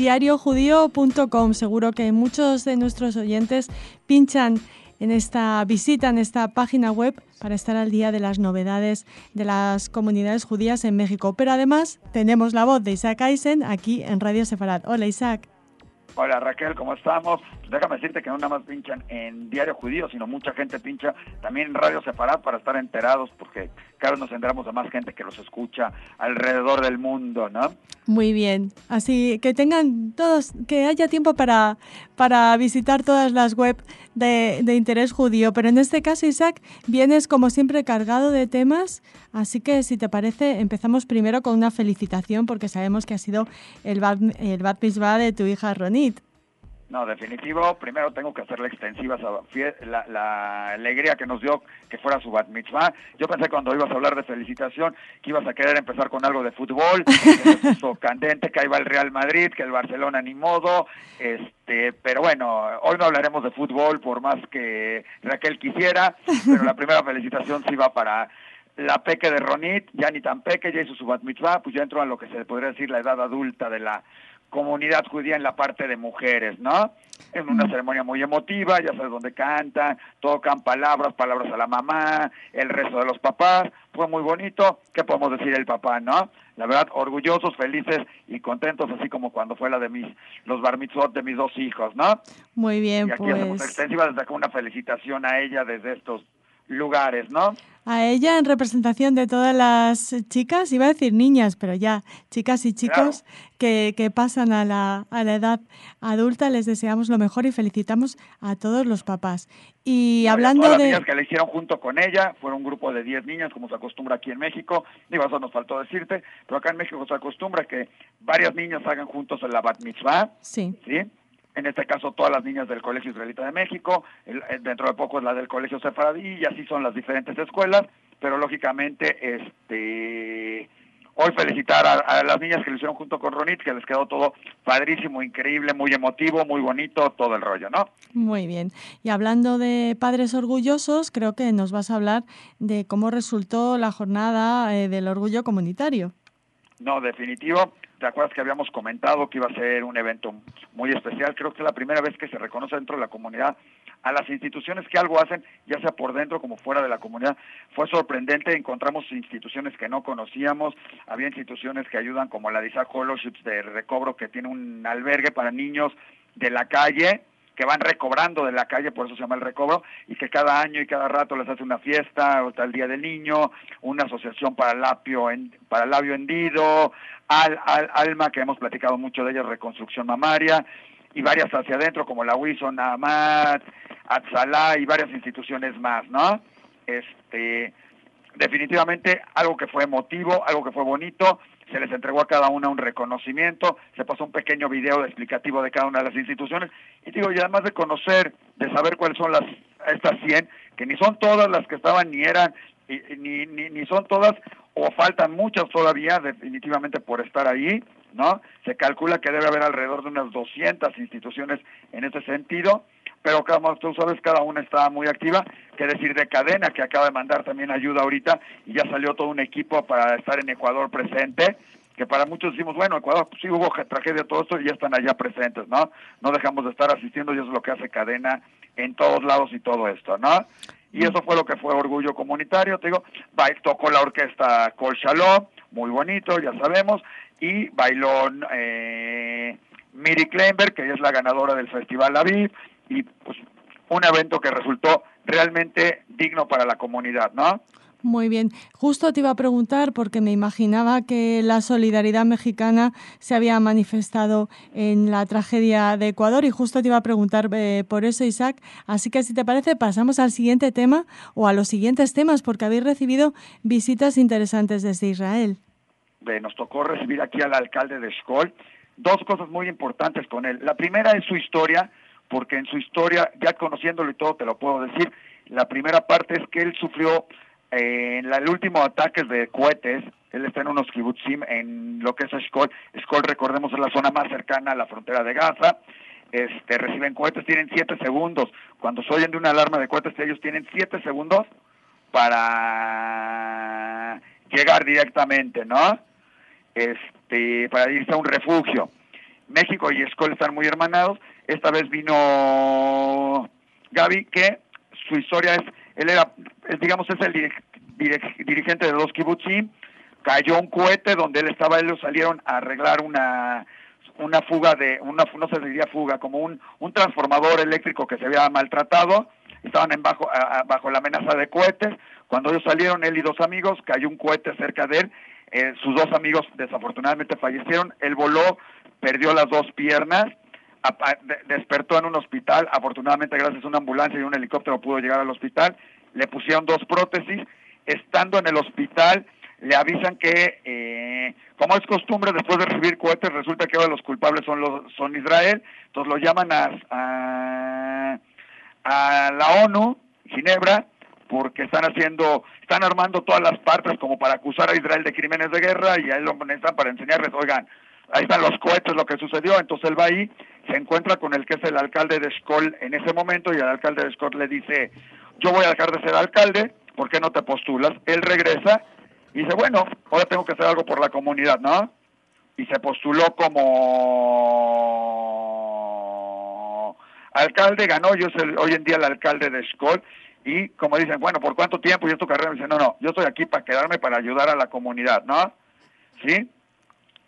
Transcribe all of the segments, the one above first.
diariojudío.com. Seguro que muchos de nuestros oyentes pinchan en esta visita, en esta página web, para estar al día de las novedades de las comunidades judías en México. Pero además tenemos la voz de Isaac Eisen aquí en Radio Sefarad. Hola Isaac. Hola Raquel, ¿cómo estamos? Déjame decirte que no nada más pinchan en Diario Judío, sino mucha gente pincha también en Radio Sefarad para estar enterados, porque vez nos enteramos de más gente que los escucha alrededor del mundo, ¿no? Muy bien, así que tengan todos, que haya tiempo para, para visitar todas las webs de interés judío, pero en este caso, Isaac, vienes como siempre cargado de temas, así que si te parece, empezamos primero con una felicitación, porque sabemos que ha sido el bat, el bat mitzvah de tu hija Ronit. No, definitivo. Primero tengo que hacerle extensiva la, la, alegría que nos dio que fuera su bat mitzvah. Yo pensé cuando ibas a hablar de felicitación que ibas a querer empezar con algo de fútbol, que se candente, que ahí va el Real Madrid, que el Barcelona ni modo. Este, pero bueno, hoy no hablaremos de fútbol por más que Raquel quisiera, pero la primera felicitación sí va para la peque de Ronit, ya ni tan peque, ya hizo su bat mitzvah, pues ya entró a lo que se podría decir la edad adulta de la comunidad judía en la parte de mujeres, ¿no? En una ceremonia muy emotiva, ya sabes dónde cantan, tocan palabras, palabras a la mamá, el resto de los papás, fue muy bonito, ¿qué podemos decir el papá, no? La verdad, orgullosos, felices y contentos, así como cuando fue la de mis, los bar mitzvot de mis dos hijos, ¿no? Muy bien, y aquí pues... hacemos extensiva desde acá una felicitación a ella desde estos lugares, ¿no? A ella en representación de todas las chicas, iba a decir niñas, pero ya, chicas y chicos que, que, pasan a la, a la edad adulta, les deseamos lo mejor y felicitamos a todos los papás. Y hablando todas de... Las niñas que le hicieron junto con ella, fueron un grupo de 10 niñas, como se acostumbra aquí en México, digo, eso nos faltó decirte, pero acá en México se acostumbra que varias niñas hagan juntos el bat mitzvah, sí. ¿sí? En este caso todas las niñas del Colegio Israelita de México, el, dentro de poco es la del Colegio Sefaradí y así son las diferentes escuelas, pero lógicamente este hoy felicitar a, a, las niñas que lo hicieron junto con Ronit, que les quedó todo padrísimo, increíble, muy emotivo, muy bonito, todo el rollo, ¿no? Muy bien. Y hablando de padres orgullosos, creo que nos vas a hablar de cómo resultó la jornada eh, del orgullo comunitario. No, definitivo. ¿Te acuerdas que habíamos comentado que iba a ser un evento muy especial? Creo que es la primera vez que se reconoce dentro de la comunidad a las instituciones que algo hacen, ya sea por dentro como fuera de la comunidad. Fue sorprendente, encontramos instituciones que no conocíamos, había instituciones que ayudan como la de Isaac Scholarships de recobro que tiene un albergue para niños de la calle, que van recobrando de la calle, por eso se llama el recobro, y que cada año y cada rato les hace una fiesta, o está el Día del Niño, una asociación para el labio, para labio hendido, al, al, Alma, que hemos platicado mucho de ella, reconstrucción mamaria, y varias hacia adentro, como la Wison, Amat, Atzalá y varias instituciones más, ¿no? Este, definitivamente algo que fue emotivo, algo que fue bonito, se les entregó a cada una un reconocimiento, se pasó un pequeño video explicativo de cada una de las instituciones, y digo, y además de conocer, de saber cuáles son las, estas 100, que ni son todas las que estaban, ni eran, ni, ni, ni son todas, o faltan muchas todavía, definitivamente por estar ahí, ¿no? Se calcula que debe haber alrededor de unas 200 instituciones en ese sentido, pero como tú sabes, cada una está muy activa, que decir de cadena, que acaba de mandar también ayuda ahorita, y ya salió todo un equipo para estar en Ecuador presente, que para muchos decimos, bueno, Ecuador pues, sí hubo tragedia, todo esto, y ya están allá presentes, ¿no? No dejamos de estar asistiendo, y eso es lo que hace cadena en todos lados y todo esto, ¿no? Y eso fue lo que fue Orgullo Comunitario, te digo, tocó la orquesta Col Shalom, muy bonito, ya sabemos, y bailó eh, Miri Kleinberg, que es la ganadora del Festival Aviv, y pues un evento que resultó realmente digno para la comunidad, ¿no? Muy bien. Justo te iba a preguntar porque me imaginaba que la solidaridad mexicana se había manifestado en la tragedia de Ecuador y justo te iba a preguntar eh, por eso, Isaac. Así que si te parece, pasamos al siguiente tema o a los siguientes temas porque habéis recibido visitas interesantes desde Israel. Eh, nos tocó recibir aquí al alcalde de Shkol. Dos cosas muy importantes con él. La primera es su historia, porque en su historia, ya conociéndolo y todo, te lo puedo decir, la primera parte es que él sufrió eh, en el último ataque de cohetes, él está en unos kibutzim en lo que es Eshkol. Eshkol, recordemos, es la zona más cercana a la frontera de Gaza. Este, reciben cohetes, tienen siete segundos. Cuando se oyen de una alarma de cohetes, ellos tienen siete segundos para llegar directamente, ¿no? Este, para irse a un refugio México y Escol están muy hermanados. Esta vez vino Gaby, que su historia es, él era, digamos, es el dirigente de dos kibbutzim, cayó un cohete donde él estaba, ellos salieron a arreglar una una fuga de, una, no se diría fuga, como un, un transformador eléctrico que se había maltratado, estaban en bajo, bajo la amenaza de cohetes, cuando ellos salieron, él y dos amigos, cayó un cohete cerca de él, eh, sus dos amigos desafortunadamente fallecieron, él voló, perdió las dos piernas, despertó en un hospital, afortunadamente gracias a una ambulancia y un helicóptero pudo llegar al hospital, le pusieron dos prótesis, estando en el hospital le avisan que, eh, como es costumbre, después de recibir cohetes, resulta que ahora los culpables son los son Israel, entonces lo llaman a, a, a la ONU, Ginebra, porque están haciendo, están armando todas las partes como para acusar a Israel de crímenes de guerra y ahí lo necesitan para enseñarles, oigan, ahí están los cohetes, lo que sucedió, entonces él va ahí, se encuentra con el que es el alcalde de Skoll en ese momento y el alcalde de Skoll le dice, yo voy a dejar de ser alcalde, ¿por qué no te postulas? Él regresa y dice, bueno, ahora tengo que hacer algo por la comunidad, ¿no? Y se postuló como alcalde, ganó, yo soy hoy en día el alcalde de Skoll y como dicen, bueno, ¿por cuánto tiempo? Y esto carrera, dice, no, no, yo estoy aquí para quedarme, para ayudar a la comunidad, ¿no? ¿Sí?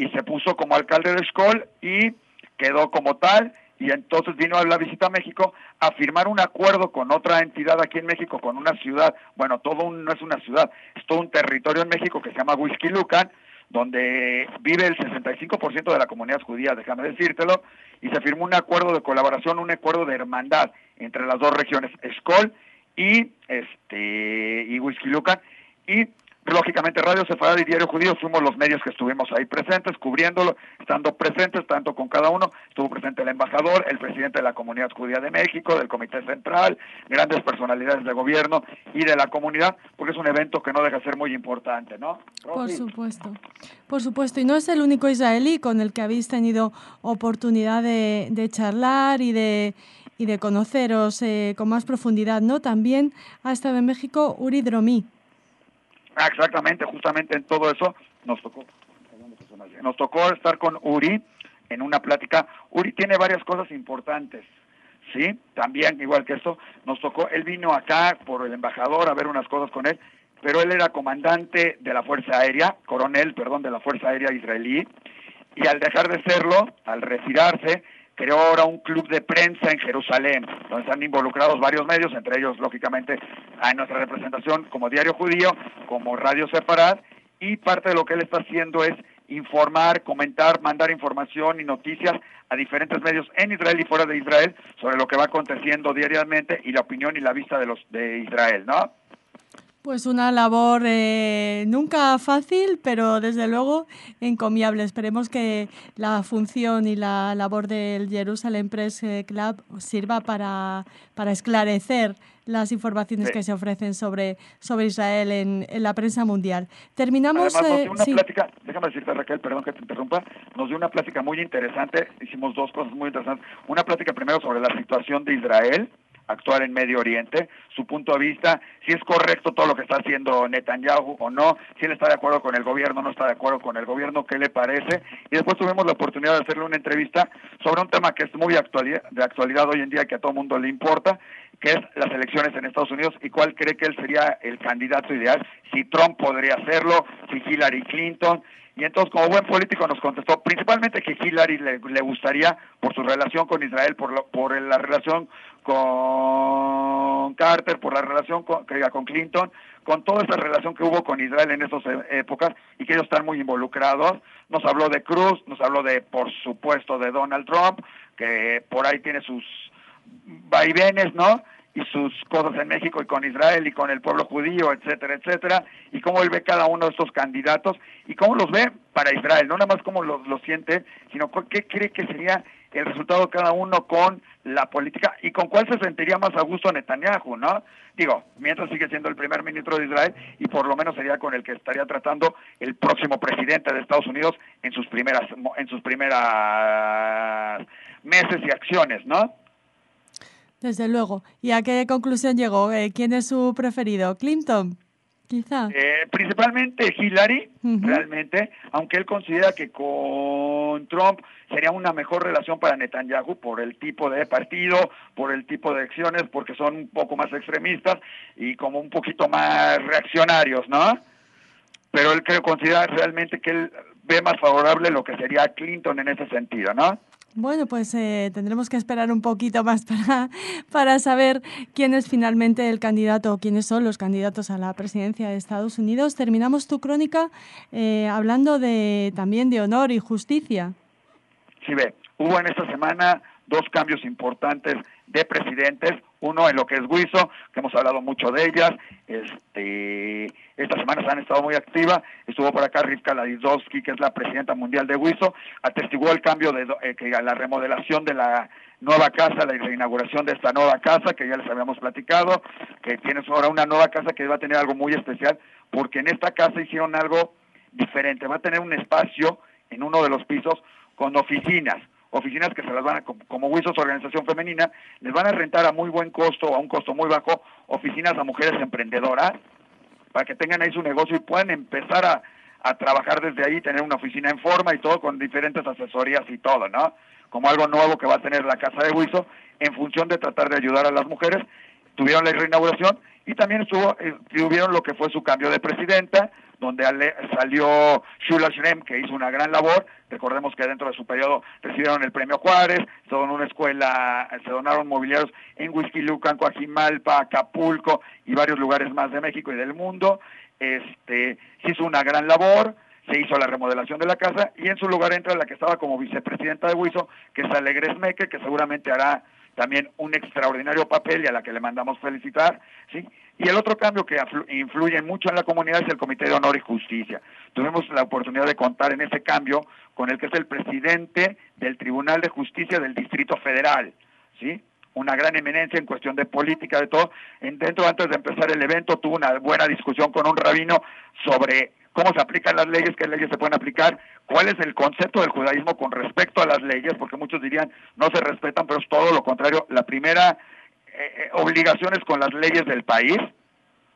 Y se puso como alcalde de Skoll y quedó como tal, y entonces vino a la visita a México a firmar un acuerdo con otra entidad aquí en México, con una ciudad, bueno, todo no es una ciudad, es todo un territorio en México que se llama Whisky Lucan, donde vive el 65% de la comunidad judía, déjame decírtelo, y se firmó un acuerdo de colaboración, un acuerdo de hermandad entre las dos regiones, Skoll y este y Whisky Lucan y lógicamente Radio Sefarad y Diario Judío fuimos los medios que estuvimos ahí presentes, cubriéndolo, estando presentes tanto con cada uno, estuvo presente el embajador, el presidente de la Comunidad Judía de México, del Comité Central, grandes personalidades de gobierno y de la comunidad, porque es un evento que no deja de ser muy importante, ¿no? Por supuesto, por supuesto, y no es el único israelí con el que habéis tenido oportunidad de, de charlar y de y de conoceros eh, con más profundidad, ¿no? También ha estado en México Uri Dromi. Ah, exactamente, justamente en todo eso nos tocó, nos tocó estar con Uri en una plática. Uri tiene varias cosas importantes, ¿sí? También, igual que esto, nos tocó, él vino acá por el embajador a ver unas cosas con él, pero él era comandante de la Fuerza Aérea, coronel, perdón, de la Fuerza Aérea israelí, y al dejar de serlo, al retirarse, creó ahora un club de prensa en Jerusalén, donde están involucrados varios medios, entre ellos, lógicamente, a nuestra representación como Diario Judío, como Radio Separad, y parte de lo que él está haciendo es informar, comentar, mandar información y noticias a diferentes medios en Israel y fuera de Israel sobre lo que va aconteciendo diariamente y la opinión y la vista de los de Israel, ¿no? Pues una labor eh, nunca fácil, pero desde luego encomiable. Esperemos que la función y la labor del Jerusalem Press eh, Club sirva para, para esclarecer las informaciones que se ofrecen sobre, sobre Israel en, en la prensa mundial. Terminamos. Además, nos dio una plática, déjame decirte Raquel, perdón que te interrumpa, nos dio una plática muy interesante, hicimos dos cosas muy interesantes. Una plática primero sobre la situación de Israel actuar en Medio Oriente, su punto de vista, si es correcto todo lo que está haciendo Netanyahu o no, si él está de acuerdo con el gobierno, no está de acuerdo con el gobierno, qué le parece. Y después tuvimos la oportunidad de hacerle una entrevista sobre un tema que es muy actualidad, de actualidad hoy en día, que a todo mundo le importa, que es las elecciones en Estados Unidos y cuál cree que él sería el candidato ideal, si Trump podría hacerlo, si Hillary Clinton, y entonces, como buen político, nos contestó principalmente que Hillary le, gustaría, por su relación con Israel, por, lo, por la relación con Carter, por la relación con, con Clinton, con toda esa relación que hubo con Israel en esas épocas y que ellos están muy involucrados. Nos habló de Cruz, nos habló de, por supuesto, de Donald Trump, que por ahí tiene sus vaivenes, ¿no? Y sus cosas en México y con Israel y con el pueblo judío, etcétera, etcétera, y cómo él ve cada uno de estos candidatos y cómo los ve para Israel, no nada más cómo los, siente, sino qué cree que sería el resultado de cada uno con la política y con cuál se sentiría más a gusto Netanyahu, ¿no? Digo, mientras sigue siendo el primer ministro de Israel y por lo menos sería con el que estaría tratando el próximo presidente de Estados Unidos en sus primeras en sus primeras meses y acciones, ¿no? Desde luego. ¿Y a qué conclusión llegó? Eh, ¿Quién es su preferido? ¿Clinton? quizá. Eh, principalmente Hillary, realmente, aunque él considera que con Trump sería una mejor relación para Netanyahu por el tipo de partido, por el tipo de acciones, porque son un poco más extremistas y como un poquito más reaccionarios, ¿no? Pero él creo considera realmente que él ve más favorable lo que sería Clinton en ese sentido, ¿no? Bueno, pues eh, tendremos que esperar un poquito más para, para saber quién es finalmente el candidato o quiénes son los candidatos a la presidencia de Estados Unidos. Terminamos tu crónica eh, hablando de también de honor y justicia. Sí, ve, hubo en esta semana dos cambios importantes de presidentes, uno en lo que es Guiso, que hemos hablado mucho de ellas, este, estas semanas han estado muy activas, estuvo por acá Rivka Ladizowski, que es la presidenta mundial de Guiso, atestiguó el cambio de eh, que la remodelación de la nueva casa, la reinauguración de esta nueva casa, que ya les habíamos platicado, que tiene ahora una nueva casa que va a tener algo muy especial, porque en esta casa hicieron algo diferente, va a tener un espacio en uno de los pisos con oficinas, oficinas que se las van a, como Wisos Organización Femenina, les van a rentar a muy buen costo, a un costo muy bajo, oficinas a mujeres emprendedoras, para que tengan ahí su negocio y puedan empezar a, a trabajar desde ahí, tener una oficina en forma y todo con diferentes asesorías y todo, ¿no? Como algo nuevo que va a tener la Casa de Wiso en función de tratar de ayudar a las mujeres. Tuvieron la reinauguración y también estuvo, eh, tuvieron lo que fue su cambio de presidenta, donde salió Shula Shrem, que hizo una gran labor. Recordemos que dentro de su periodo recibieron el premio Juárez, se donó una escuela, se donaron mobiliarios en Huizquilucan, Coajimalpa, Acapulco y varios lugares más de México y del mundo. Este, se hizo una gran labor, se hizo la remodelación de la casa y en su lugar entra la que estaba como vicepresidenta de Huizo, que es Alegres Meque, que seguramente hará también un extraordinario papel y a la que le mandamos felicitar, ¿sí? Y el otro cambio que influye mucho en la comunidad es el Comité de Honor y Justicia. Tuvimos la oportunidad de contar en ese cambio con el que es el presidente del Tribunal de Justicia del Distrito Federal, ¿sí? Una gran eminencia en cuestión de política, de todo. En, dentro, antes de empezar el evento, tuvo una buena discusión con un rabino sobre cómo se aplican las leyes, qué leyes se pueden aplicar, cuál es el concepto del judaísmo con respecto a las leyes, porque muchos dirían no se respetan, pero es todo lo contrario. La primera eh, eh, obligaciones con las leyes del país.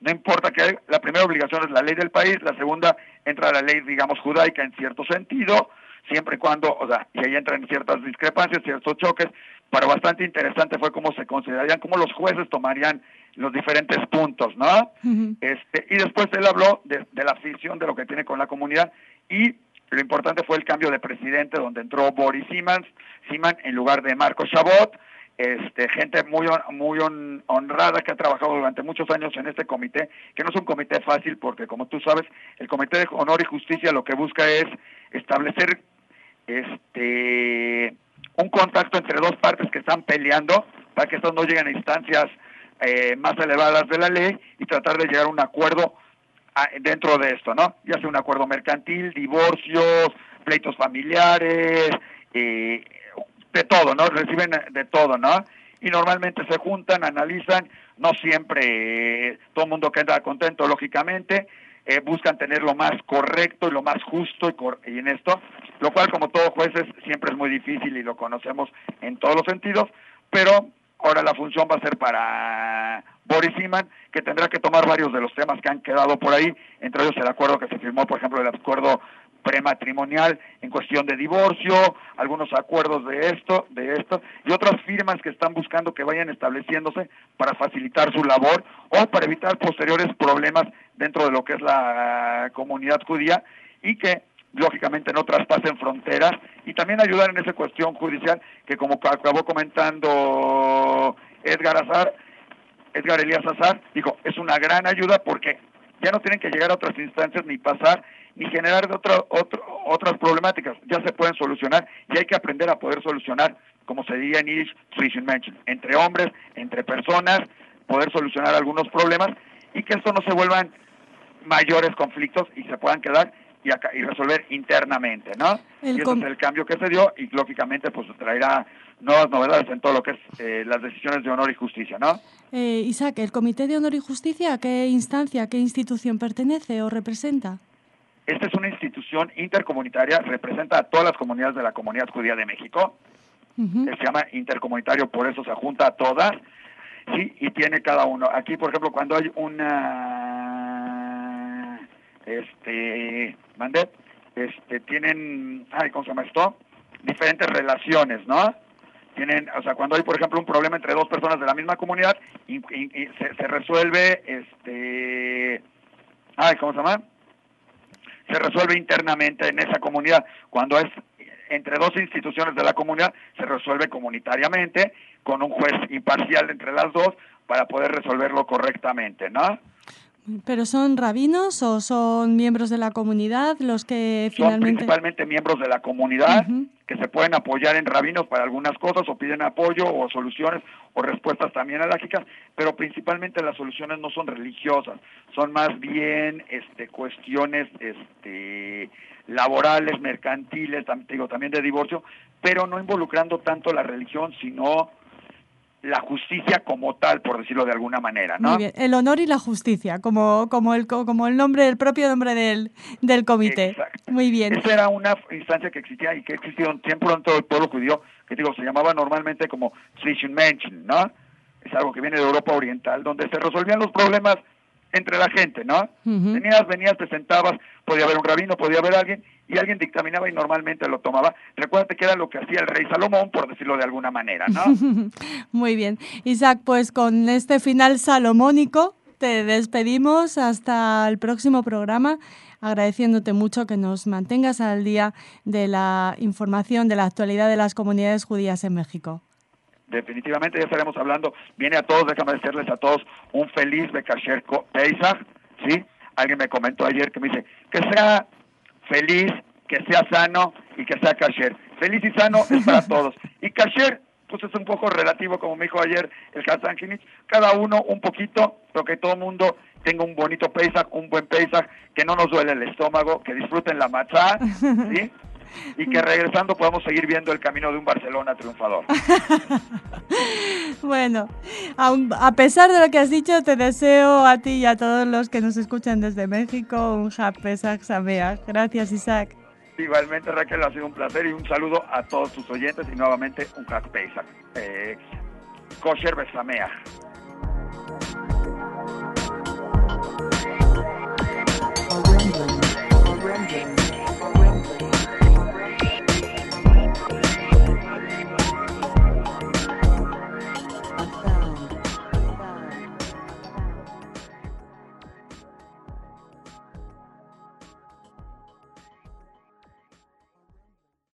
No importa que la primera obligación es la ley del país, la segunda entra la ley, digamos, judaica en cierto sentido, siempre y cuando, o sea, y ahí entran ciertas discrepancias, ciertos choques, pero bastante interesante fue cómo se considerarían, cómo los jueces tomarían los diferentes puntos, ¿no? este, y después él habló de, de, la afición, de lo que tiene con la comunidad, y lo importante fue el cambio de presidente, donde entró Boris Simans, Siman en lugar de Marco Chabot, este, gente muy, muy honrada que ha trabajado durante muchos años en este comité, que no es un comité fácil porque como tú sabes, el Comité de Honor y Justicia lo que busca es establecer este un contacto entre dos partes que están peleando para que estos no lleguen a instancias eh, más elevadas de la ley y tratar de llegar a un acuerdo ah, dentro de esto, ¿no? Ya sea un acuerdo mercantil, divorcios, pleitos familiares, eh, de todo, ¿no? Reciben de todo, ¿no? Y normalmente se juntan, analizan, no siempre eh, todo el mundo queda contento, lógicamente, eh, buscan tener lo más correcto y lo más justo y, y, en esto, lo cual como todos jueces siempre es muy difícil y lo conocemos en todos los sentidos, pero ahora la función va a ser para Boris Iman, que tendrá que tomar varios de los temas que han quedado por ahí, entre ellos el acuerdo que se firmó, por ejemplo, el acuerdo prematrimonial en cuestión de divorcio, algunos acuerdos de esto, de esto, y otras firmas que están buscando que vayan estableciéndose para facilitar su labor o para evitar posteriores problemas dentro de lo que es la comunidad judía y que lógicamente no traspasen fronteras y también ayudar en esa cuestión judicial que como acabó comentando Edgar Azar, Edgar Elías Azar, dijo, es una gran ayuda porque ya no tienen que llegar a otras instancias ni pasar ni generar otro, otras problemáticas. Ya se pueden solucionar y hay que aprender a poder solucionar, como se diría en Yiddish, entre hombres, entre personas, poder solucionar algunos problemas y que esto no se vuelvan mayores conflictos y se puedan quedar y, acá, y resolver internamente, ¿no? y ese es el cambio que se dio y lógicamente pues traerá nuevas novedades en todo lo que es eh, las decisiones de honor y justicia, ¿no? Eh, Isaac, ¿el Comité de Honor y Justicia a qué instancia, a qué institución pertenece o representa? Esta es una institución intercomunitaria, representa a todas las comunidades de la comunidad judía de México. Se llama intercomunitario, por eso se junta a todas. Sí, y tiene cada uno. Aquí, por ejemplo, cuando hay una este, mandé, este, tienen, ay, ¿cómo se llama esto? Diferentes relaciones, ¿no? Tienen, o sea, cuando hay, por ejemplo, un problema entre dos personas de la misma comunidad, se, resuelve, este, ay, ¿cómo se llama? Se resuelve internamente en esa comunidad. Cuando es entre dos instituciones de la comunidad, se resuelve comunitariamente con un juez imparcial entre las dos para poder resolverlo correctamente, ¿no? ¿Pero son rabinos o son miembros de la comunidad los que finalmente...? Son principalmente miembros de la comunidad que se pueden apoyar en rabinos para algunas cosas o piden apoyo o soluciones o respuestas también alógicas, pero principalmente las soluciones no son religiosas, son más bien este, cuestiones este, laborales, mercantiles, digo, también de divorcio, pero no involucrando tanto la religión, sino la justicia como tal, por decirlo de alguna manera, ¿no? Muy bien, el honor y la justicia, como, como, el, como el nombre, el propio nombre del, del comité. Exacto. Muy bien. Esa era una instancia que existía y que existió siempre en todo el pueblo judío, que digo, se llamaba normalmente como Menschen, ¿no? Es algo que viene de Europa Oriental, donde se resolvían los problemas entre la gente, ¿no? Venías, venías, te sentabas, podía haber un rabino, podía haber alguien, y alguien dictaminaba y normalmente lo tomaba. Recuérdate que era lo que hacía el rey Salomón, por decirlo de alguna manera, ¿no? Muy bien. Isaac, pues con este final salomónico te despedimos hasta el próximo programa, agradeciéndote mucho que nos mantengas al día de la información de la actualidad de las comunidades judías en México definitivamente ya estaremos hablando. Viene a todos, déjame decirles a todos un feliz Bekasher Pesach, ¿sí? Alguien me comentó ayer que me dice que sea feliz, que sea sano y que sea kasher. Feliz y sano es para todos. Y kasher, pues es un poco relativo, como me dijo ayer el Hassan Kinich, cada uno un poquito, pero que todo el mundo tenga un bonito Pesach, un buen Pesach, que no nos duele el estómago, que disfruten la matzá, ¿sí? y que regresando podamos seguir viendo el camino de un Barcelona triunfador. bueno, a, pesar de lo que has dicho, te deseo a ti y a todos los que nos escuchan desde México un Happy Sameach. Gracias, Isaac. Igualmente, Raquel, ha sido un placer y un saludo a todos tus oyentes y nuevamente un Happy Pesach. Eh, Kosher.